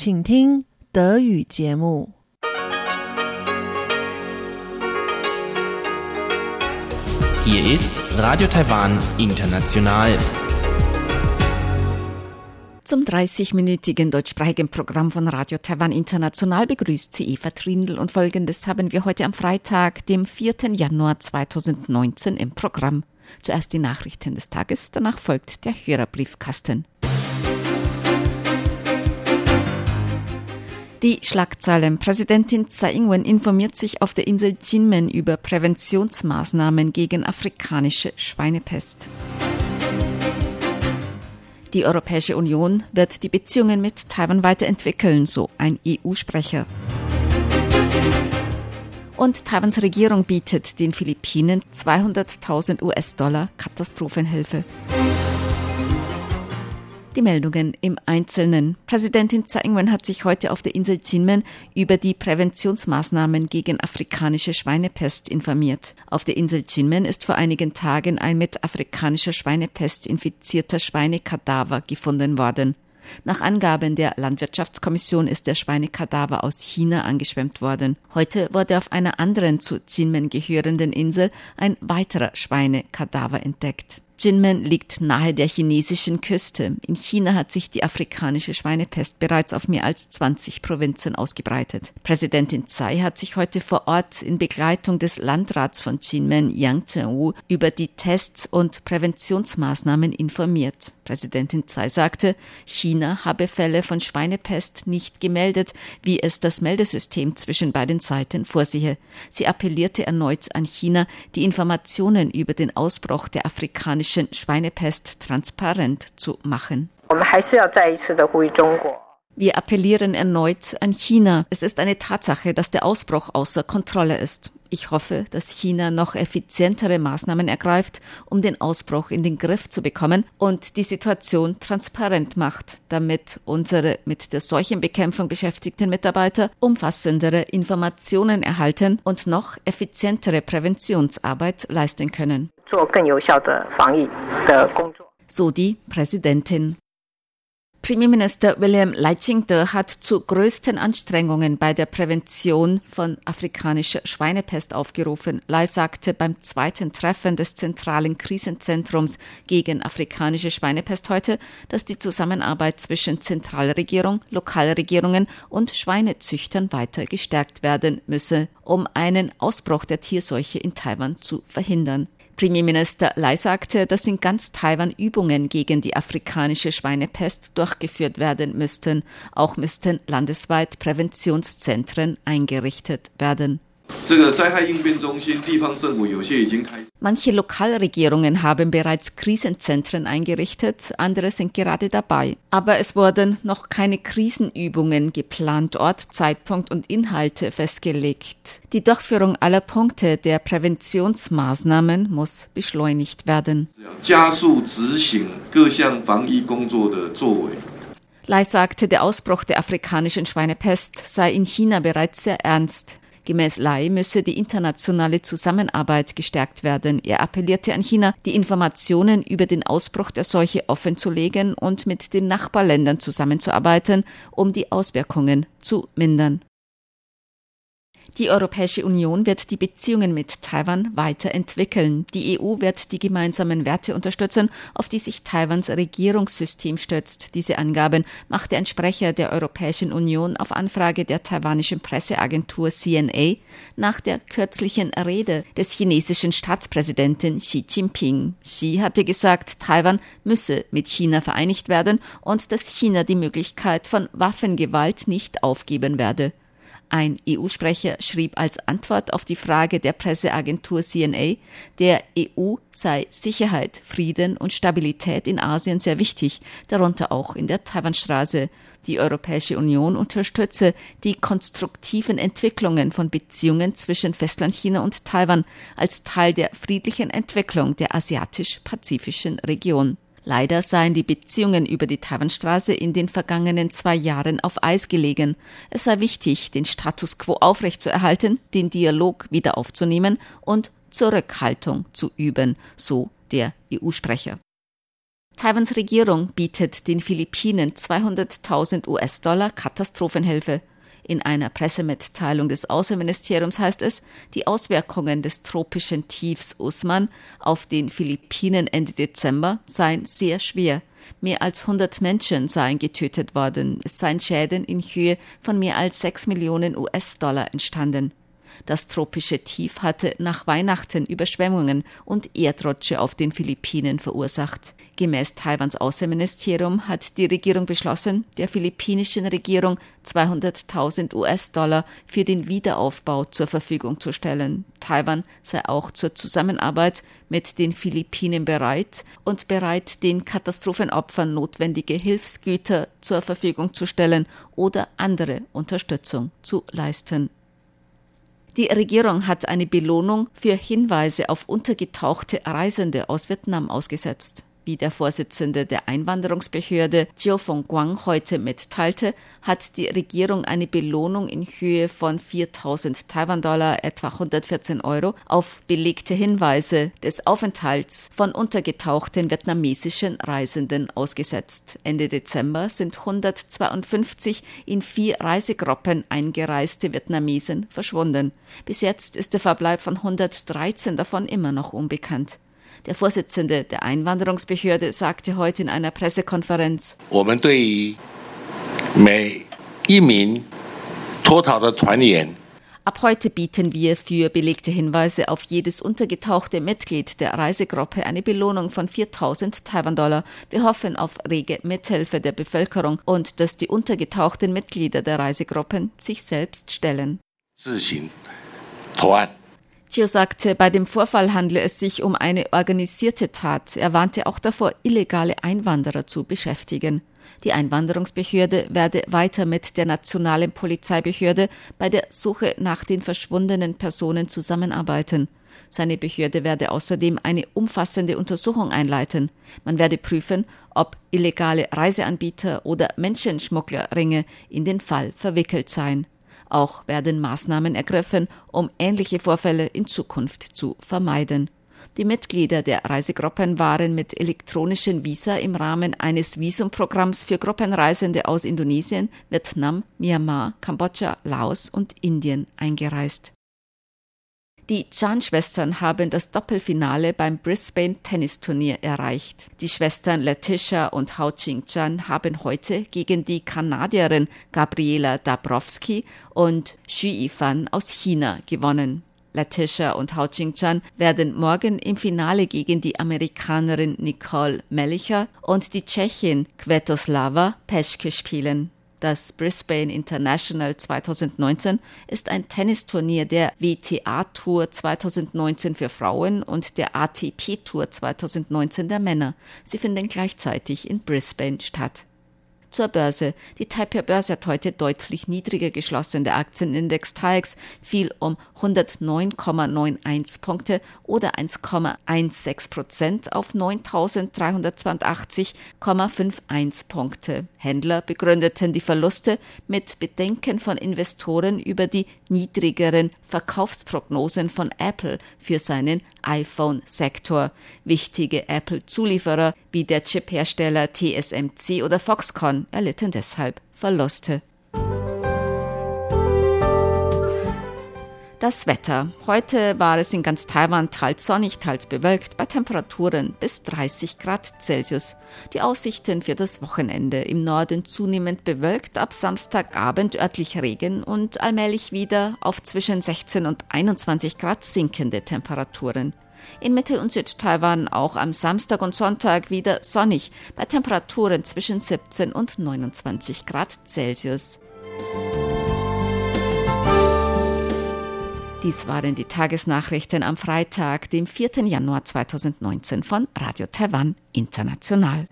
请听德语节目。Hier ist Radio Taiwan International. Zum 30-minütigen deutschsprachigen Programm von Radio Taiwan International begrüßt sie Eva Trindl und folgendes haben wir heute am Freitag, dem 4. Januar 2019 im Programm. Zuerst die Nachrichten des Tages, danach folgt der Hörerbriefkasten. Die Schlagzeilen. Präsidentin Tsai Ing-wen informiert sich auf der Insel Jinmen über Präventionsmaßnahmen gegen afrikanische Schweinepest. Die Europäische Union wird die Beziehungen mit Taiwan weiterentwickeln, so ein EU-Sprecher. Und Taiwans Regierung bietet den Philippinen 200.000 US-Dollar Katastrophenhilfe. Die Meldungen im Einzelnen. Präsidentin Tsai Ing-wen hat sich heute auf der Insel Jinmen über die Präventionsmaßnahmen gegen afrikanische Schweinepest informiert. Auf der Insel Jinmen ist vor einigen Tagen ein mit afrikanischer Schweinepest infizierter Schweinekadaver gefunden worden. Nach Angaben der Landwirtschaftskommission ist der Schweinekadaver aus China angeschwemmt worden. Heute wurde auf einer anderen zu Jinmen gehörenden Insel ein weiterer Schweinekadaver entdeckt. Jinmen liegt nahe der chinesischen Küste. In China hat sich die afrikanische Schweinepest bereits auf mehr als 20 Provinzen ausgebreitet. Präsidentin Tsai hat sich heute vor Ort in Begleitung des Landrats von Jinmen, Yang Zhenwu, über die Tests und Präventionsmaßnahmen informiert. Präsidentin Tsai sagte, China habe Fälle von Schweinepest nicht gemeldet, wie es das Meldesystem zwischen beiden Seiten vorsehe. Sie appellierte erneut an China, die Informationen über den Ausbruch der afrikanischen Schweinepest transparent zu machen. Wir appellieren erneut an China. Es ist eine Tatsache, dass der Ausbruch außer Kontrolle ist. Ich hoffe, dass China noch effizientere Maßnahmen ergreift, um den Ausbruch in den Griff zu bekommen und die Situation transparent macht, damit unsere mit der Seuchenbekämpfung beschäftigten Mitarbeiter umfassendere Informationen erhalten und noch effizientere Präventionsarbeit leisten können. So die Präsidentin. Premierminister William Leichingte hat zu größten Anstrengungen bei der Prävention von afrikanischer Schweinepest aufgerufen. Lai sagte beim zweiten Treffen des zentralen Krisenzentrums gegen afrikanische Schweinepest heute, dass die Zusammenarbeit zwischen Zentralregierung, Lokalregierungen und Schweinezüchtern weiter gestärkt werden müsse, um einen Ausbruch der Tierseuche in Taiwan zu verhindern. Premierminister Lai sagte, dass in ganz Taiwan Übungen gegen die afrikanische Schweinepest durchgeführt werden müssten. Auch müssten landesweit Präventionszentren eingerichtet werden. Manche Lokalregierungen haben bereits Krisenzentren eingerichtet, andere sind gerade dabei. Aber es wurden noch keine Krisenübungen geplant, Ort, Zeitpunkt und Inhalte festgelegt. Die Durchführung aller Punkte der Präventionsmaßnahmen muss beschleunigt werden. Lai sagte, der Ausbruch der afrikanischen Schweinepest sei in China bereits sehr ernst. Gemäß Lai müsse die internationale Zusammenarbeit gestärkt werden. Er appellierte an China, die Informationen über den Ausbruch der Seuche offenzulegen und mit den Nachbarländern zusammenzuarbeiten, um die Auswirkungen zu mindern. Die Europäische Union wird die Beziehungen mit Taiwan weiterentwickeln. Die EU wird die gemeinsamen Werte unterstützen, auf die sich Taiwans Regierungssystem stützt. Diese Angaben machte ein Sprecher der Europäischen Union auf Anfrage der taiwanischen Presseagentur CNA nach der kürzlichen Rede des chinesischen Staatspräsidenten Xi Jinping. Xi hatte gesagt, Taiwan müsse mit China vereinigt werden und dass China die Möglichkeit von Waffengewalt nicht aufgeben werde. Ein EU-Sprecher schrieb als Antwort auf die Frage der Presseagentur CNA, der EU sei Sicherheit, Frieden und Stabilität in Asien sehr wichtig, darunter auch in der Taiwanstraße. Die Europäische Union unterstütze die konstruktiven Entwicklungen von Beziehungen zwischen Festlandchina und Taiwan als Teil der friedlichen Entwicklung der asiatisch-pazifischen Region. Leider seien die Beziehungen über die Taiwanstraße in den vergangenen zwei Jahren auf Eis gelegen. Es sei wichtig, den Status quo aufrechtzuerhalten, den Dialog wieder aufzunehmen und Zurückhaltung zu üben, so der EU-Sprecher. Taiwans Regierung bietet den Philippinen 200.000 US-Dollar Katastrophenhilfe. In einer Pressemitteilung des Außenministeriums heißt es, die Auswirkungen des tropischen Tiefs Usman auf den Philippinen Ende Dezember seien sehr schwer. Mehr als 100 Menschen seien getötet worden. Es seien Schäden in Höhe von mehr als 6 Millionen US-Dollar entstanden. Das tropische Tief hatte nach Weihnachten Überschwemmungen und Erdrutsche auf den Philippinen verursacht. Gemäß Taiwans Außenministerium hat die Regierung beschlossen, der philippinischen Regierung 200.000 US-Dollar für den Wiederaufbau zur Verfügung zu stellen. Taiwan sei auch zur Zusammenarbeit mit den Philippinen bereit und bereit, den Katastrophenopfern notwendige Hilfsgüter zur Verfügung zu stellen oder andere Unterstützung zu leisten. Die Regierung hat eine Belohnung für Hinweise auf untergetauchte Reisende aus Vietnam ausgesetzt. Wie der Vorsitzende der Einwanderungsbehörde Jiu Fengguang heute mitteilte, hat die Regierung eine Belohnung in Höhe von 4000 Taiwan-Dollar, etwa 114 Euro, auf belegte Hinweise des Aufenthalts von untergetauchten vietnamesischen Reisenden ausgesetzt. Ende Dezember sind 152 in vier Reisegruppen eingereiste Vietnamesen verschwunden. Bis jetzt ist der Verbleib von 113 davon immer noch unbekannt. Der Vorsitzende der Einwanderungsbehörde sagte heute in einer Pressekonferenz, Ab heute bieten wir für belegte Hinweise auf jedes untergetauchte Mitglied der Reisegruppe eine Belohnung von 4000 Taiwan-Dollar. Wir hoffen auf rege Mithilfe der Bevölkerung und dass die untergetauchten Mitglieder der Reisegruppen sich selbst stellen. Chio sagte, bei dem Vorfall handle es sich um eine organisierte Tat. Er warnte auch davor, illegale Einwanderer zu beschäftigen. Die Einwanderungsbehörde werde weiter mit der nationalen Polizeibehörde bei der Suche nach den verschwundenen Personen zusammenarbeiten. Seine Behörde werde außerdem eine umfassende Untersuchung einleiten. Man werde prüfen, ob illegale Reiseanbieter oder Menschenschmugglerringe in den Fall verwickelt seien. Auch werden Maßnahmen ergriffen, um ähnliche Vorfälle in Zukunft zu vermeiden. Die Mitglieder der Reisegruppen waren mit elektronischen Visa im Rahmen eines Visumprogramms für Gruppenreisende aus Indonesien, Vietnam, Myanmar, Kambodscha, Laos und Indien eingereist. Die Chan-Schwestern haben das Doppelfinale beim Brisbane Tennisturnier erreicht. Die Schwestern Letitia und Hao Qing-Chan haben heute gegen die Kanadierin Gabriela Dabrowski und Xu Yifan aus China gewonnen. Letitia und Hao Qing-Chan werden morgen im Finale gegen die Amerikanerin Nicole Mellicher und die Tschechin Kvetoslava Peschke spielen. Das Brisbane International 2019 ist ein Tennisturnier der WTA Tour 2019 für Frauen und der ATP Tour 2019 der Männer. Sie finden gleichzeitig in Brisbane statt. Zur Börse. Die Taipei-Börse hat heute deutlich niedriger geschlossen. Der Aktienindex TAIX fiel um 109,91 Punkte oder 1,16 Prozent auf 9.382,51 Punkte. Händler begründeten die Verluste mit Bedenken von Investoren über die niedrigeren Verkaufsprognosen von Apple für seinen iPhone-Sektor. Wichtige Apple-Zulieferer wie der Chip-Hersteller TSMC oder Foxconn erlitten deshalb Verluste. Das Wetter. Heute war es in ganz Taiwan teils sonnig, teils bewölkt, bei Temperaturen bis 30 Grad Celsius. Die Aussichten für das Wochenende. Im Norden zunehmend bewölkt, ab Samstagabend örtlich Regen und allmählich wieder auf zwischen 16 und 21 Grad sinkende Temperaturen. In Mittel- und Südtaiwan auch am Samstag und Sonntag wieder sonnig, bei Temperaturen zwischen 17 und 29 Grad Celsius. Dies waren die Tagesnachrichten am Freitag, dem 4. Januar 2019 von Radio Taiwan International.